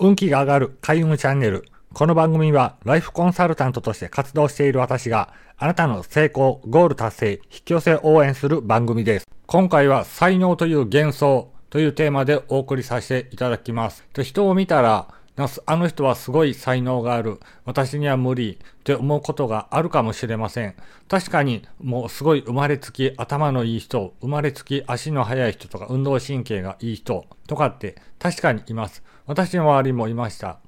運気が上がる開運チャンネル。この番組はライフコンサルタントとして活動している私があなたの成功、ゴール達成、引き寄せ応援する番組です。今回は才能という幻想というテーマでお送りさせていただきます。人を見たらあの人はすごい才能がある。私には無理って思うことがあるかもしれません。確かにもうすごい生まれつき頭のいい人、生まれつき足の速い人とか運動神経がいい人とかって確かにいます。私の周りもいました。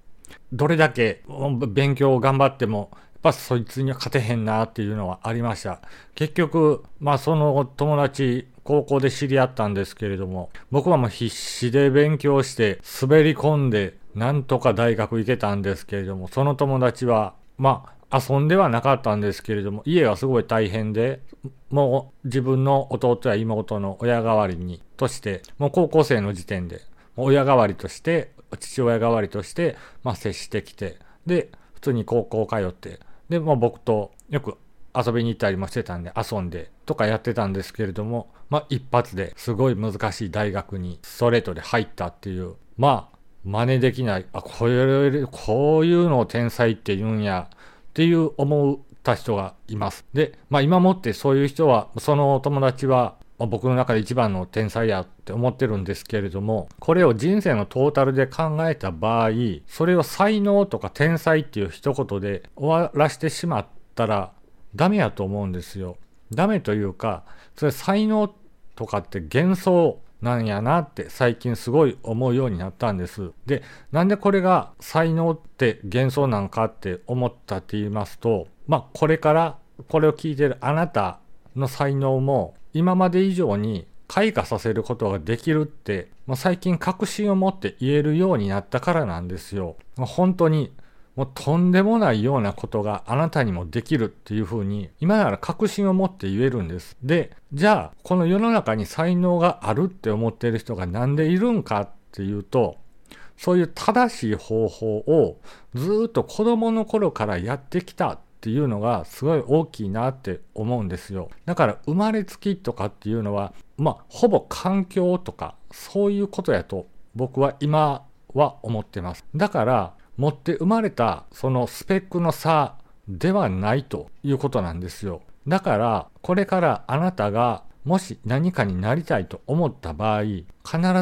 どれだけ勉強を頑張っても、やっぱそいつには勝てへんなっていうのはありました。結局、まあその友達、高校で知り合ったんですけれども、僕はもう必死で勉強して滑り込んで、なんとか大学行けたんですけれども、その友達は、まあ遊んではなかったんですけれども、家がすごい大変で、もう自分の弟や妹の親代わりに、として、もう高校生の時点で、親代わりとして父親代わりとして、まあ、接してきて、で、普通に高校通って、で、まあ、僕とよく遊びに行ったりもしてたんで、遊んでとかやってたんですけれども、まあ、一発ですごい難しい大学にストレートで入ったっていう、まあ、真似できない、あ、こういう、こういうのを天才って言うんや、っていう思った人がいます。で、まあ今もってそういう人は、そのお友達はあ、僕の中で一番の天才やって思ってるんですけれども、これを人生のトータルで考えた場合、それを才能とか天才っていう一言で終わらしてしまったらダメやと思うんですよ。ダメというか、それ才能とかって幻想なんやなって最近すごい思うようになったんです。で、なんでこれが才能って幻想なんかって思ったって言いますと、まあこれからこれを聞いてるあなたの才能も今まで以上に開花させることができるって、まあ、最近確信を持って言えるようになったからなんですよ。本当にもうとんでもないようなことがあなたにもできるっていうふうに今なら確信を持って言えるんです。で、じゃあこの世の中に才能があるって思っている人がなんでいるんかっていうと、そういう正しい方法をずっと子供の頃からやってきたっていうのがすごい大きいなって思うんですよ。だから生まれつきとかっていうのは、まあ、ほぼ環境とかそういうことやと僕は今は思ってます。だから、持って生まれたそのスペックの差ではないということなんですよ。だから、これからあなたがもし何かになりたいと思った場合、必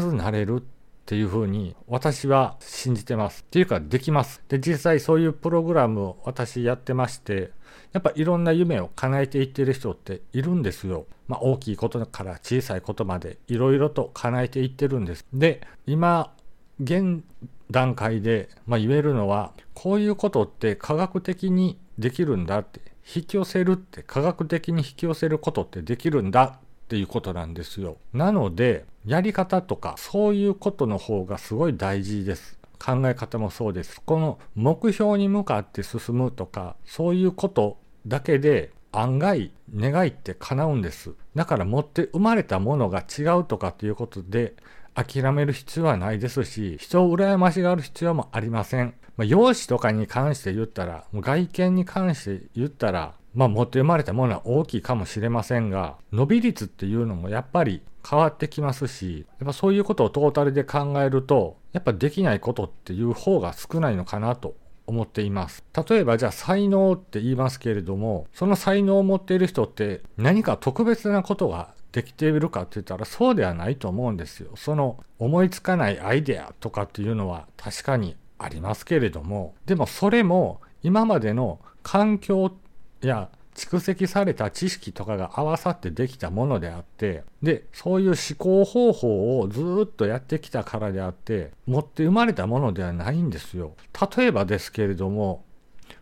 ずなれるっていうふうに私は信じてます。っていうかできます。で、実際そういうプログラムを私やってまして、やっぱいろんな夢を叶えていってる人っているんですよ。まあ大きいことから小さいことまでいろいろと叶えていってるんです。で、今、現段階で、まあ、言えるのは、こういうことって科学的にできるんだって、引き寄せるって科学的に引き寄せることってできるんだっていうことなんですよ。なので、やり方とかそういうことの方がすごい大事です。考え方もそうです。この目標に向かって進むとか、そういうことだけで案外願いって叶うんです。だから持って生まれたものが違うとかっていうことで諦める必要はないですし、人を羨ましがる必要もありません。まあ、容姿とかに関して言ったら、もう外見に関して言ったら、まあ持って生まれたものは大きいかもしれませんが、伸び率っていうのもやっぱり変わってきますし、やっぱそういうことをトータルで考えると、やっぱできないことっていう方が少ないのかなと思っています。例えばじゃあ才能って言いますけれども、その才能を持っている人って何か特別なことができているかって言ったらそうではないと思うんですよ。その思いつかないアイデアとかっていうのは確かにありますけれども、でもそれも今までの環境や蓄積された知識とかが合わさってできたものであって、で、そういう思考方法をずっとやってきたからであって、持って生まれたものではないんですよ。例えばですけれども、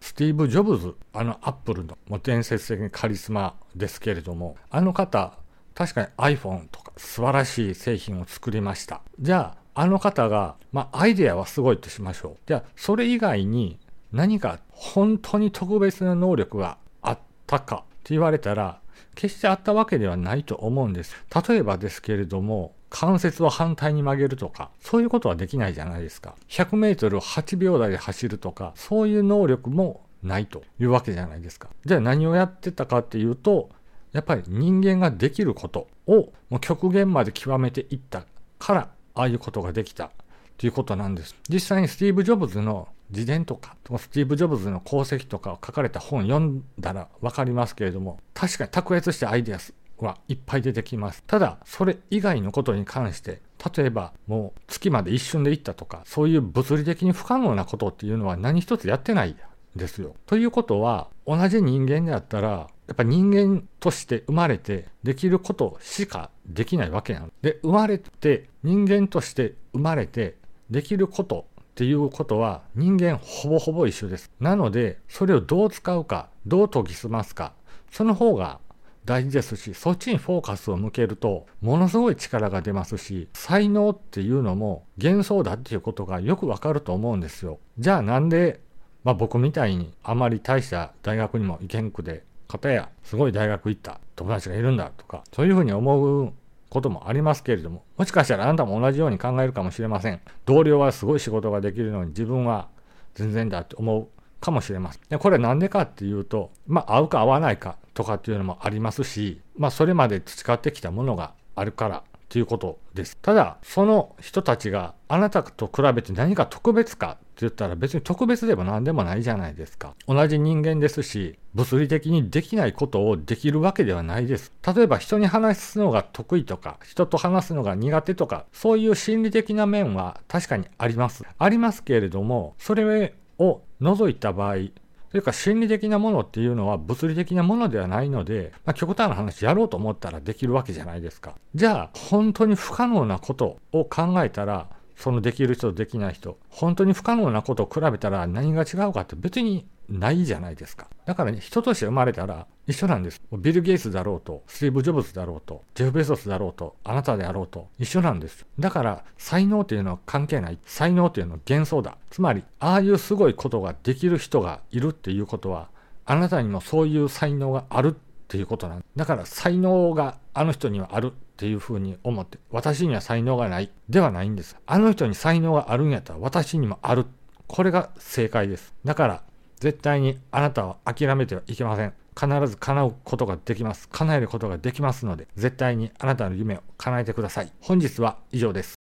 スティーブ・ジョブズ、あのアップルの伝説的にカリスマですけれども、あの方、確かに iPhone とか素晴らしい製品を作りました。じゃあ、あの方が、まあ、アイデアはすごいとしましょう。じゃあ、それ以外に何か本当に特別な能力があったかって言われたら、決してあったわけではないと思うんです。例えばですけれども、関節を反対に曲げるとか、そういうことはできないじゃないですか。100メートルを8秒台で走るとか、そういう能力もないというわけじゃないですか。じゃあ何をやってたかっていうと、やっぱり人間ができることをもう極限まで極めていったから、ああいうことができたということなんです。実際にスティーブ・ジョブズの自伝とか、スティーブ・ジョブズの功績とかを書かれた本読んだらわかりますけれども、確かに卓越したアイデアはいっぱい出てきます。ただ、それ以外のことに関して、例えばもう月まで一瞬で行ったとか、そういう物理的に不可能なことっていうのは何一つやってないですよ。ということは、同じ人間であったら、やっぱ人間として生まれてできることしかできないわけなの。で、生まれて人間として生まれてできることっていうことは人間ほぼほぼ一緒です。なので、それをどう使うか、どう研ぎ澄ますか、その方が大事ですし、そっちにフォーカスを向けると、ものすごい力が出ますし、才能っていうのも幻想だっていうことがよくわかると思うんですよ。じゃあなんで、まあ僕みたいにあまり大した大学にも行けんくで、方やすごい大学行った友達がいるんだとか、そういうふうに思うこともありますけれども、もしかしたらあなたも同じように考えるかもしれません。同僚はすごい仕事ができるのに自分は全然だって思うかもしれません。でこれ何でかっていうと、まあ合うか合わないかとかっていうのもありますし、まあそれまで培ってきたものがあるからということです。ただ、その人たちがあなたと比べて何か特別かって言ったら別に特別でも何でもないじゃないですか。同じ人間ですし、物理的にできないことをできるわけではないです。例えば人に話すのが得意とか、人と話すのが苦手とか、そういう心理的な面は確かにあります。ありますけれども、それを除いた場合、というか心理的なものっていうのは物理的なものではないので、まあ、極端な話やろうと思ったらできるわけじゃないですか。じゃあ本当に不可能なことを考えたらそのできる人とできない人本当に不可能なことを比べたら何が違うかって別にないじゃないですか。だからね、人として生まれたら一緒なんです。ビル・ゲイツだろうと、スティーブ・ジョブズだろうと、ジェフ・ベソスだろうと、あなたであろうと、一緒なんです。だから、才能っていうのは関係ない。才能っていうのは幻想だ。つまり、ああいうすごいことができる人がいるっていうことは、あなたにもそういう才能があるっていうことなんだから、才能があの人にはあるっていうふうに思って、私には才能がないではないんです。あの人に才能があるんやったら私にもある。これが正解です。だから、絶対にあなたは諦めてはいけません。必ず叶うことができます。叶えることができますので、絶対にあなたの夢を叶えてください。本日は以上です。